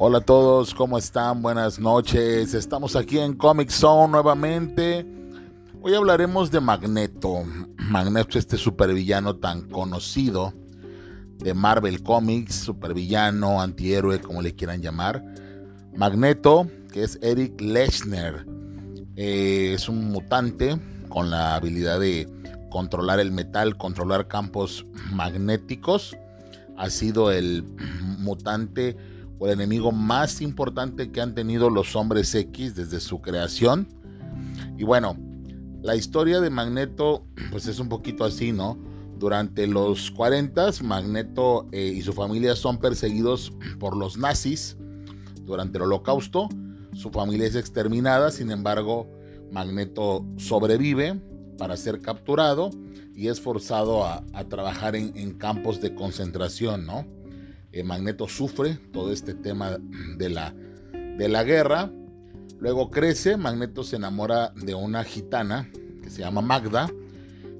Hola a todos, ¿cómo están? Buenas noches. Estamos aquí en Comic Zone nuevamente. Hoy hablaremos de Magneto. Magneto, este supervillano tan conocido de Marvel Comics, supervillano, antihéroe, como le quieran llamar. Magneto, que es Eric Lechner, eh, es un mutante con la habilidad de controlar el metal, controlar campos magnéticos. Ha sido el mutante o el enemigo más importante que han tenido los hombres X desde su creación. Y bueno, la historia de Magneto pues es un poquito así, ¿no? Durante los 40 Magneto eh, y su familia son perseguidos por los nazis durante el holocausto. Su familia es exterminada, sin embargo, Magneto sobrevive para ser capturado y es forzado a, trabajar en, en, campos de concentración, ¿no? Eh, Magneto sufre todo este tema de la, de la guerra. Luego crece, Magneto se enamora de una gitana que se llama Magda.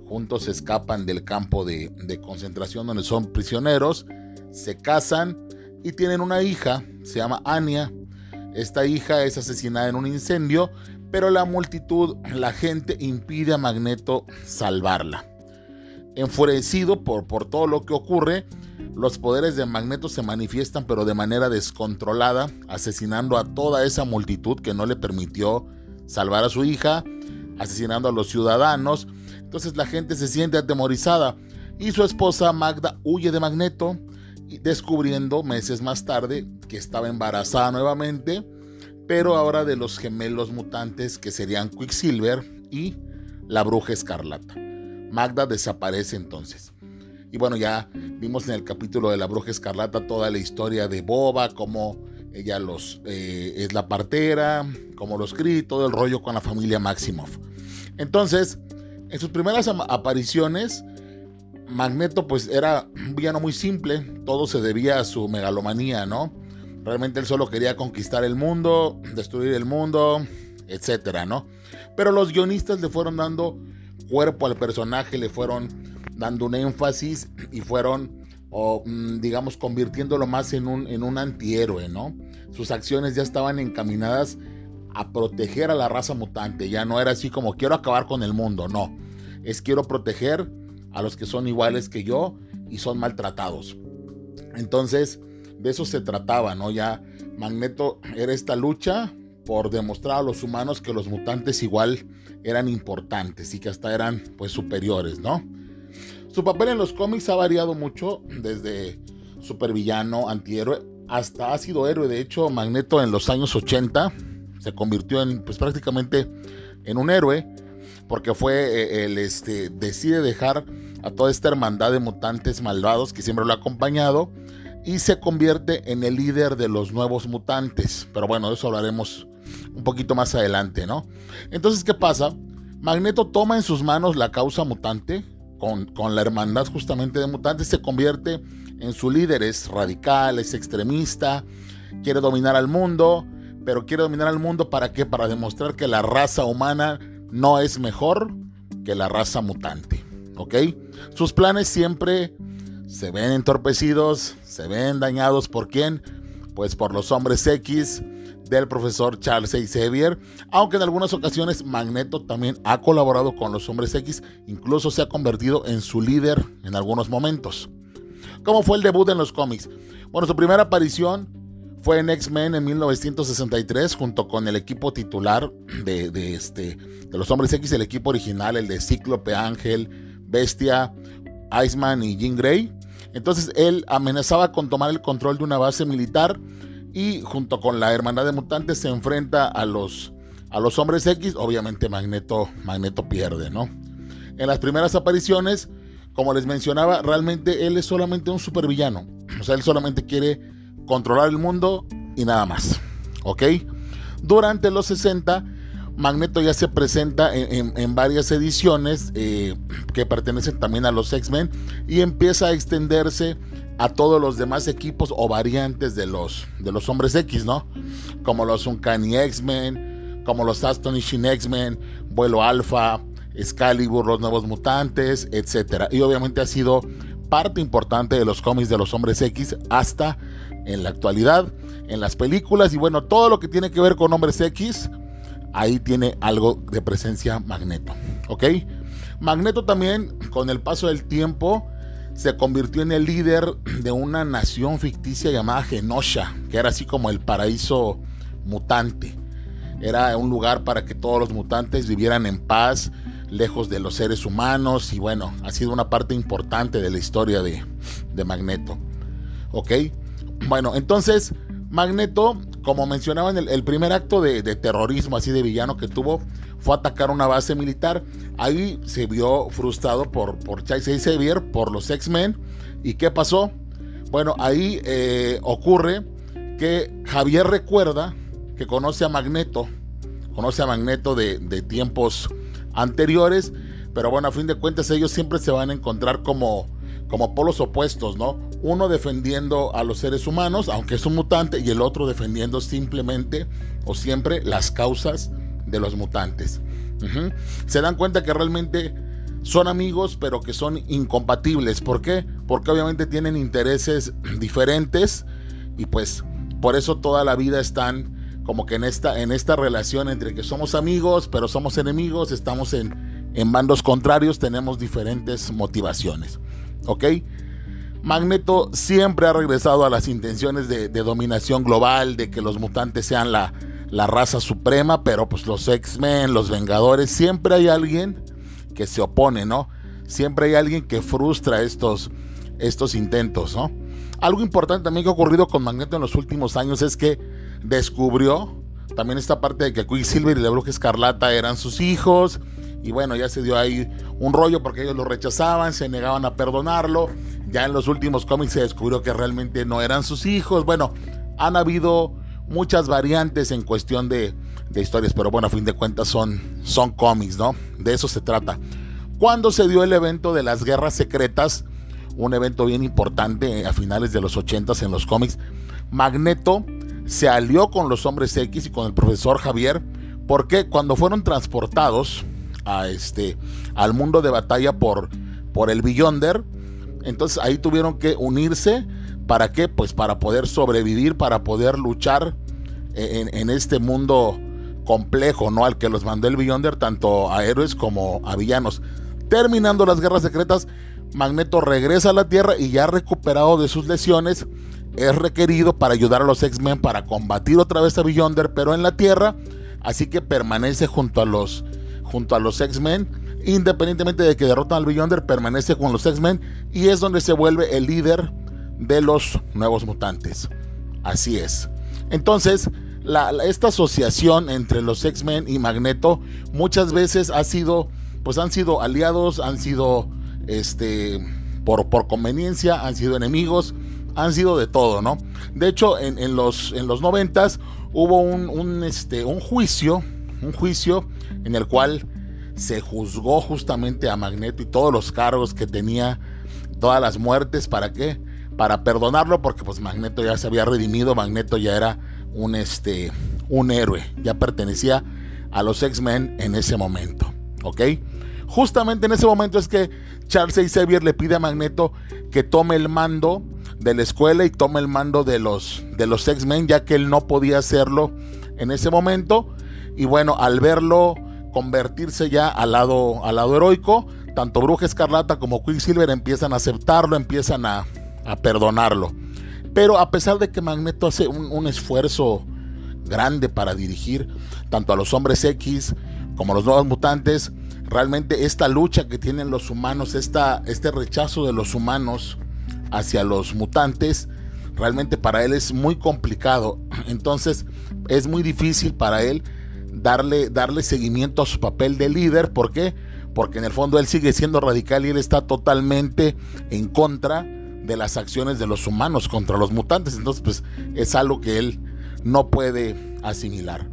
Juntos escapan del campo de, de concentración donde son prisioneros. Se casan y tienen una hija, se llama Anya. Esta hija es asesinada en un incendio, pero la multitud, la gente impide a Magneto salvarla. Enfurecido por, por todo lo que ocurre, los poderes de Magneto se manifiestan pero de manera descontrolada, asesinando a toda esa multitud que no le permitió salvar a su hija, asesinando a los ciudadanos. Entonces la gente se siente atemorizada y su esposa Magda huye de Magneto, descubriendo meses más tarde que estaba embarazada nuevamente, pero ahora de los gemelos mutantes que serían Quicksilver y la bruja escarlata. Magda desaparece entonces. Y bueno, ya vimos en el capítulo de la bruja escarlata toda la historia de Boba, cómo ella los, eh, es la partera, cómo los cría, todo el rollo con la familia Maximoff. Entonces, en sus primeras apariciones, Magneto pues era un villano muy simple, todo se debía a su megalomanía, ¿no? Realmente él solo quería conquistar el mundo, destruir el mundo, etcétera, ¿no? Pero los guionistas le fueron dando cuerpo al personaje, le fueron dando un énfasis y fueron, mm, digamos, convirtiéndolo más en un, en un antihéroe, ¿no? Sus acciones ya estaban encaminadas a proteger a la raza mutante, ya no era así como quiero acabar con el mundo, no, es quiero proteger a los que son iguales que yo y son maltratados. Entonces, de eso se trataba, ¿no? Ya Magneto era esta lucha por demostrar a los humanos que los mutantes igual eran importantes y que hasta eran pues superiores, ¿no? Su papel en los cómics ha variado mucho, desde supervillano, antihéroe, hasta ha sido héroe. De hecho, Magneto en los años 80 se convirtió en, pues prácticamente en un héroe, porque fue eh, el, este, decide dejar a toda esta hermandad de mutantes malvados que siempre lo ha acompañado y se convierte en el líder de los nuevos mutantes. Pero bueno, de eso hablaremos un poquito más adelante, ¿no? Entonces, ¿qué pasa? Magneto toma en sus manos la causa mutante, con, la hermandad justamente de mutantes, se convierte en su líder, es radical, es extremista, quiere dominar al mundo, pero quiere dominar al mundo para qué? Para demostrar que la raza humana no es mejor que la raza mutante, ¿ok? Sus planes siempre se ven entorpecidos, se ven dañados por quién? Pues por los hombres X, del profesor Charles Xavier, aunque en algunas ocasiones Magneto también ha colaborado con los hombres X, incluso se ha convertido en su líder en algunos momentos. ¿Cómo fue el debut en los cómics? Bueno, su primera aparición fue en X-Men en 1963 junto con el equipo titular de, de, este, de los hombres X, el equipo original, el de Cíclope, Ángel, Bestia, Iceman y Jean Grey. Entonces él amenazaba con tomar el control de una base militar y junto con la hermandad de mutantes se enfrenta a los, a los hombres X, obviamente Magneto, Magneto pierde, ¿no? En las primeras apariciones, como les mencionaba, realmente él es solamente un supervillano, o sea, él solamente quiere controlar el mundo y nada más, ¿ok? Durante los 60, Magneto ya se presenta en, varias ediciones eh, que pertenecen también a los X-Men y empieza a extenderse a todos los demás equipos o variantes de los, de los hombres X, ¿no? Como los Uncanny X-Men, como los Astonishing X-Men, Vuelo Alpha, Excalibur, los Nuevos Mutantes, etc. Y obviamente ha sido parte importante de los cómics de los hombres X hasta en la actualidad, en las películas y bueno, todo lo que tiene que ver con hombres X, ahí tiene algo de presencia Magneto, ¿ok? Magneto también, con el paso del tiempo, se convirtió en el líder de una nación ficticia llamada Genosha, que era así como el paraíso mutante. Era un lugar para que todos los mutantes vivieran en paz, lejos de los seres humanos, y bueno, ha sido una parte importante de la historia de, Magneto. ¿Ok? Bueno, entonces, Magneto, como mencionaba en el, primer acto de, terrorismo, así de villano que tuvo, fue atacar una base militar. Ahí se vio frustrado por, por Chase Xavier, por los X-Men. ¿Y qué pasó? Bueno, ahí eh, ocurre que Javier recuerda que conoce a Magneto, conoce a Magneto de, de tiempos anteriores, pero bueno, a fin de cuentas ellos siempre se van a encontrar como, como polos opuestos, ¿no? Uno defendiendo a los seres humanos, aunque es un mutante, y el otro defendiendo simplemente o siempre las causas de los mutantes. Se dan cuenta que realmente son amigos, pero que son incompatibles. ¿Por qué? Porque obviamente tienen intereses diferentes y pues por eso toda la vida están como que en esta, en esta relación entre que somos amigos, pero somos enemigos, estamos en, en bandos contrarios, tenemos diferentes motivaciones. ¿Ok? Magneto siempre ha regresado a las intenciones de, dominación global, de que los mutantes sean la, raza suprema, pero pues los X-Men, los Vengadores, siempre hay alguien que se opone, ¿no? Siempre hay alguien que frustra estos, estos intentos, ¿no? Algo importante también que ha ocurrido con Magneto en los últimos años es que descubrió también esta parte de que Quicksilver y la Bruja Escarlata eran sus hijos. Y bueno, ya se dio ahí un rollo porque ellos lo rechazaban, se negaban a perdonarlo. Ya en los últimos cómics se descubrió que realmente no eran sus hijos. Bueno, han habido muchas variantes en cuestión de, historias, pero bueno, a fin de cuentas son, son cómics, ¿no? De eso se trata. Cuando se dio el evento de las guerras secretas, un evento bien importante a finales de los 80 en los cómics, Magneto se alió con los hombres X y con el profesor Javier, porque cuando fueron transportados a este, al mundo de batalla por, por el Beyonder, entonces ahí tuvieron que unirse. ¿Para qué? Pues para poder sobrevivir, para poder luchar en, este mundo complejo, ¿no? Al que los mandó el Beyonder, tanto a héroes como a villanos. Terminando las guerras secretas, Magneto regresa a la Tierra y ya recuperado de sus lesiones, es requerido para ayudar a los X-Men para combatir otra vez a Beyonder, pero en la Tierra, así que permanece junto a los, junto a los X-Men, independientemente de que derrotan al Beyonder, permanece con los X-Men y es donde se vuelve el líder de los nuevos mutantes. Así es. Entonces, esta asociación entre los X-Men y Magneto muchas veces ha sido, pues han sido aliados, han sido, este, por, por conveniencia, han sido enemigos, han sido de todo, ¿no? De hecho, en, los, en los 90 hubo un, este, un juicio, un juicio en el cual se juzgó justamente a Magneto y todos los cargos que tenía, todas las muertes, ¿para qué? Para perdonarlo, porque pues Magneto ya se había redimido, Magneto ya era un, este, un héroe, ya pertenecía a los X-Men en ese momento, ¿ok? Justamente en ese momento es que Charles Xavier le pide a Magneto que tome el mando de la escuela y tome el mando de los, de los X-Men, ya que él no podía hacerlo en ese momento. Y bueno, al verlo convertirse ya al lado, al lado heroico, tanto Bruja Escarlata como Quicksilver empiezan a aceptarlo, empiezan a, perdonarlo. Pero a pesar de que Magneto hace un, esfuerzo grande para dirigir tanto a los hombres X como a los nuevos mutantes, realmente esta lucha que tienen los humanos, esta, este rechazo de los humanos hacia los mutantes, realmente para él es muy complicado. Entonces es muy difícil para él darle, darle seguimiento a su papel de líder. ¿Por qué? Porque en el fondo él sigue siendo radical y él está totalmente en contra de las acciones de los humanos contra los mutantes. Entonces pues es algo que él no puede asimilar.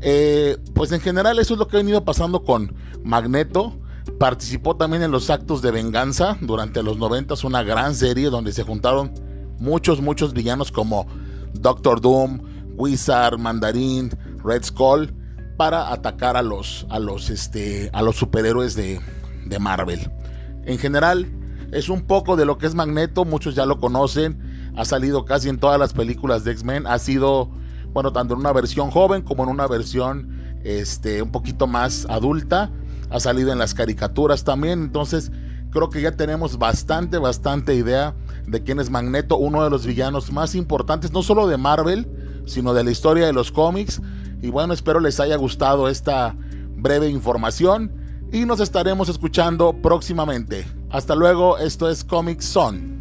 Eh, pues en general eso es lo que ha venido pasando con Magneto. Participó también en los actos de venganza durante los 90, una gran serie donde se juntaron muchos, muchos villanos como Doctor Doom, Wizard, Mandarín, Red Skull para atacar a los, a los, este, a los superhéroes de, Marvel. En general, es un poco de lo que es Magneto, muchos ya lo conocen. ha salido casi en todas las películas de X-Men, ha sido, bueno, tanto en una versión joven como en una versión este, un poquito más adulta, ha salido en las caricaturas también, entonces creo que ya tenemos bastante, bastante idea de quién es Magneto, uno de los villanos más importantes, no solo de Marvel, sino de la historia de los cómics. Y bueno, espero les haya gustado esta breve información y nos estaremos escuchando próximamente. Hasta luego, esto es Comic Son.